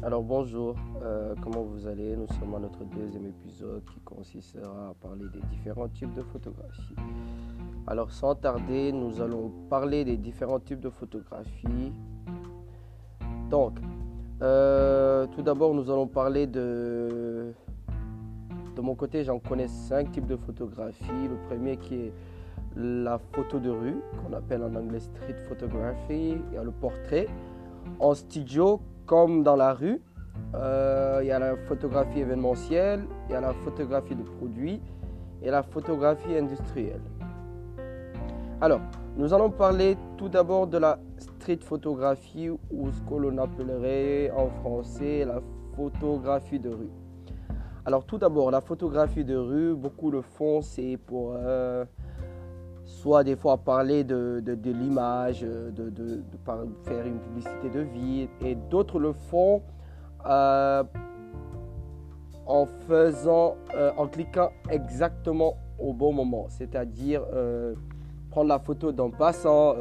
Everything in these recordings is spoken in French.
Alors bonjour, euh, comment vous allez? Nous sommes à notre deuxième épisode qui consistera à parler des différents types de photographie. Alors sans tarder, nous allons parler des différents types de photographie. Donc, euh, tout d'abord, nous allons parler de... De mon côté, j'en connais cinq types de photographie. Le premier qui est la photo de rue, qu'on appelle en anglais street photography. Il le portrait en studio comme dans la rue. Euh, il y a la photographie événementielle, il y a la photographie de produits et la photographie industrielle. Alors, nous allons parler tout d'abord de la street photographie ou ce que l'on appellerait en français la photographie de rue. Alors tout d'abord, la photographie de rue, beaucoup le font, c'est pour euh, soit des fois parler de, l'image, de, faire une publicité de vie, et d'autres le font euh, en faisant, euh, en cliquant exactement au bon moment, c'est-à-dire euh, prendre la photo d'un passant,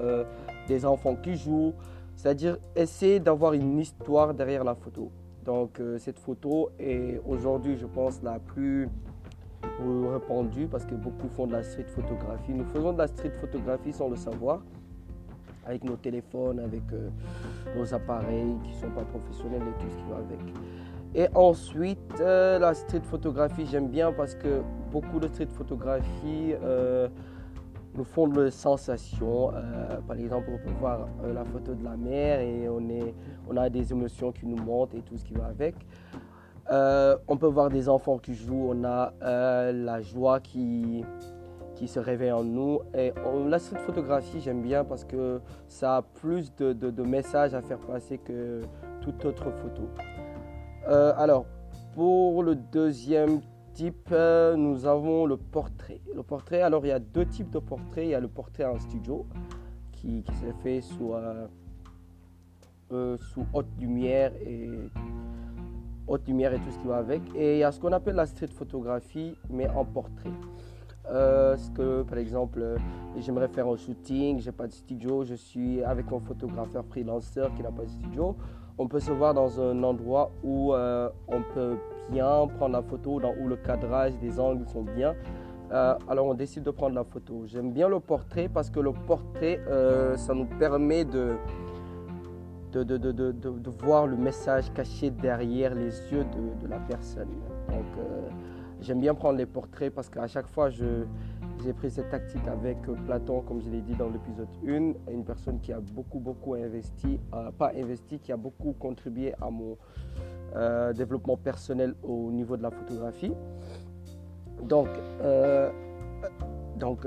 des enfants qui jouent, c'est-à-dire essayer d'avoir une histoire derrière la photo. Donc cette photo est aujourd'hui, je pense, la plus répandu parce que beaucoup font de la street photographie. Nous faisons de la street photographie sans le savoir, avec nos téléphones, avec euh, nos appareils qui ne sont pas professionnels et tout ce qui va avec. Et ensuite, euh, la street photographie, j'aime bien parce que beaucoup de street photographie euh, nous font de sensations. par exemple, on peut voir la photo de la mer et on, on a des émotions qui nous montent et tout ce qui va avec. Euh, on peut voir des enfants qui jouent, on a euh, la joie qui, se réveille en nous. Et la street photographie, j'aime bien parce que ça a plus de, messages à faire passer que toute autre photo. Euh, alors, pour le deuxième type, nous avons le portrait. Le portrait, alors il y a deux types de portraits. Il y a le portrait en studio qui, s'est fait sous, sous haute lumière et haute lumière et tout ce qui va avec. Et il y a ce qu'on appelle la street photographie, mais en portrait. Euh, ce que, par exemple, euh, j'aimerais faire un shooting, j'ai pas de studio, je suis avec un photographeur freelancer qui n'a pas de studio. On peut se voir dans un endroit où euh, on peut bien prendre la photo, où le cadrage des angles sont bien. alors on décide de prendre la photo. J'aime bien le portrait parce que le portrait, ça nous permet de, de, de, voir le message caché derrière les yeux de, la personne. Donc, euh, j'aime bien prendre les portraits parce qu'à chaque fois, j'ai pris cette tactique avec Platon, comme je l'ai dit dans l'épisode 1, une personne qui a beaucoup, beaucoup investi, euh, pas investi, qui a beaucoup contribué à mon euh, développement personnel au niveau de la photographie. Donc, donc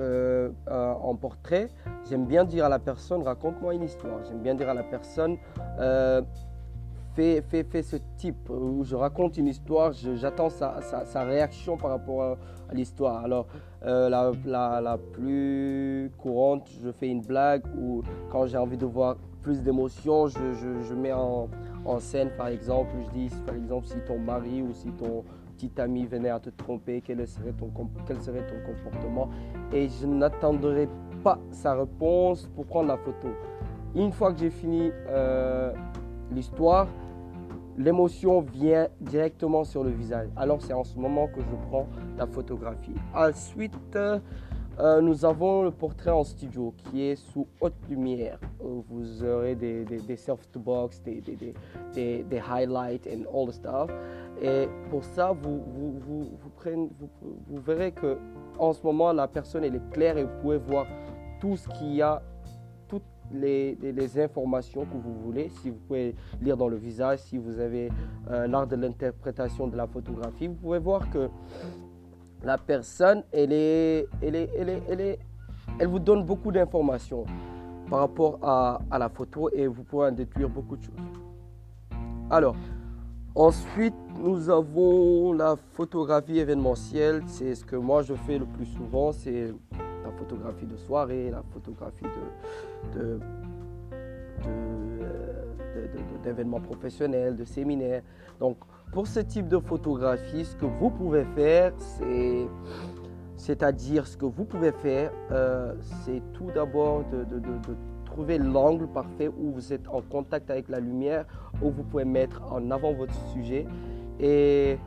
en portrait, J'aime bien dire à la personne, raconte-moi une histoire. J'aime bien dire à la personne, euh, fais, fais, fais, ce type, où je raconte une histoire, j'attends sa, sa, réaction par rapport à, l'histoire. Alors, euh, la, la, la, plus courante, je fais une blague, ou quand j'ai envie de voir plus d'émotions, je, je, je, mets en, en, scène, par exemple, je dis, par exemple, si ton mari ou si ton petit ami venait à te tromper, quel serait ton, quel serait ton comportement? Et je n'attendrai pas sa réponse pour prendre la photo. Une fois que j'ai fini euh, l'histoire, l'émotion vient directement sur le visage. Alors c'est en ce moment que je prends la photographie. Ensuite, euh, nous avons le portrait en studio qui est sous haute lumière. Vous aurez des, des, des softbox, des, des, des, highlights and all the stuff. Et pour ça, vous, vous, vous, vous, verrez que en ce moment, la personne elle est claire et vous pouvez voir tout ce qu'il y a, toutes les, informations que vous voulez. Si vous pouvez lire dans le visage, si vous avez euh, l'art de l'interprétation de la photographie, vous pouvez voir que la personne, elle, elle, est, elle, est, elle, est, elle vous donne beaucoup d'informations par rapport à, à, la photo et vous pouvez en déduire beaucoup de choses. Alors, ensuite, nous avons la photographie événementielle. C'est ce que moi je fais le plus souvent. C'est la photographie de soirée, la photographie de, d'événements professionnels, de séminaires. Donc, pour ce type de photographie, ce que vous pouvez faire, c'est, c'est-à-dire ce que vous pouvez faire, euh, c'est tout d'abord de, trouver l'angle parfait où vous êtes en contact avec la lumière, où vous pouvez mettre en avant votre sujet. Et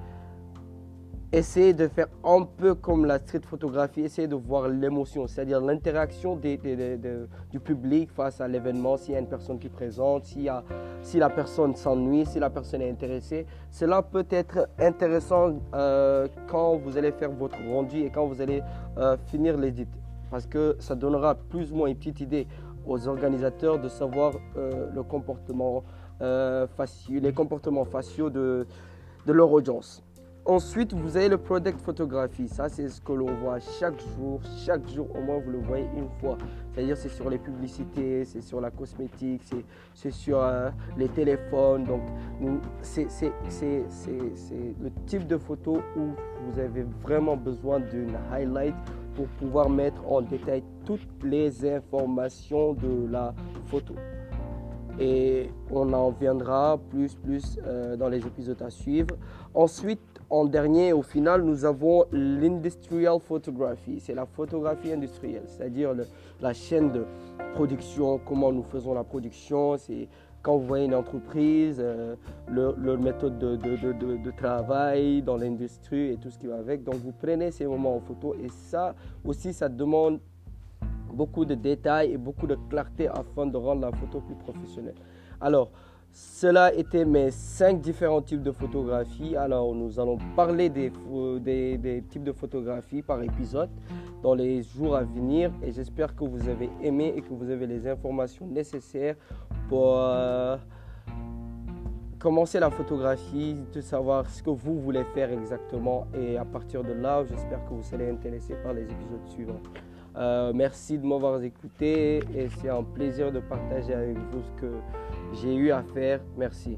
essayez de faire un peu comme la street photographie, essayez de voir l'émotion, c'est-à-dire l'interaction du public face à l'événement, s'il y a une personne qui présente, si la personne s'ennuie, si la personne est intéressée. Cela peut être intéressant euh, quand vous allez faire votre rendu et quand vous allez euh, finir l'édit, parce que ça donnera plus ou moins une petite idée aux organisateurs de savoir euh, le comportement, les comportements faciaux de leur audience. Ensuite, vous avez le product photographie. Ça, c'est ce que l'on voit chaque jour. Chaque jour, au moins, vous le voyez une fois. C'est-à-dire, c'est sur les publicités, c'est sur la cosmétique, c'est sur euh, les téléphones. Donc, c'est le type de photo où vous avez vraiment besoin d'une highlight pour pouvoir mettre en détail toutes les informations de la photo. Et on en viendra plus, plus euh, dans les épisodes à suivre. Ensuite, en dernier, au final, nous avons l'industrial photography. C'est la photographie industrielle, c'est-à-dire la chaîne de production, comment nous faisons la production. C'est quand vous voyez une entreprise, euh, leur, méthode de, travail dans l'industrie et tout ce qui va avec. Donc vous prenez ces moments en photo et ça aussi, ça demande beaucoup de détails et beaucoup de clarté afin de rendre la photo plus professionnelle. Alors, cela était mes cinq différents types de photographies. Alors, nous allons parler des, des, types de photographies par épisode dans les jours à venir. Et j'espère que vous avez aimé et que vous avez les informations nécessaires pour euh, commencer la photographie, de savoir ce que vous voulez faire exactement. Et à partir de là, j'espère que vous serez intéressé par les épisodes suivants. Euh, merci de m'avoir écouté et c'est un plaisir de partager avec vous ce que j'ai eu à faire. Merci.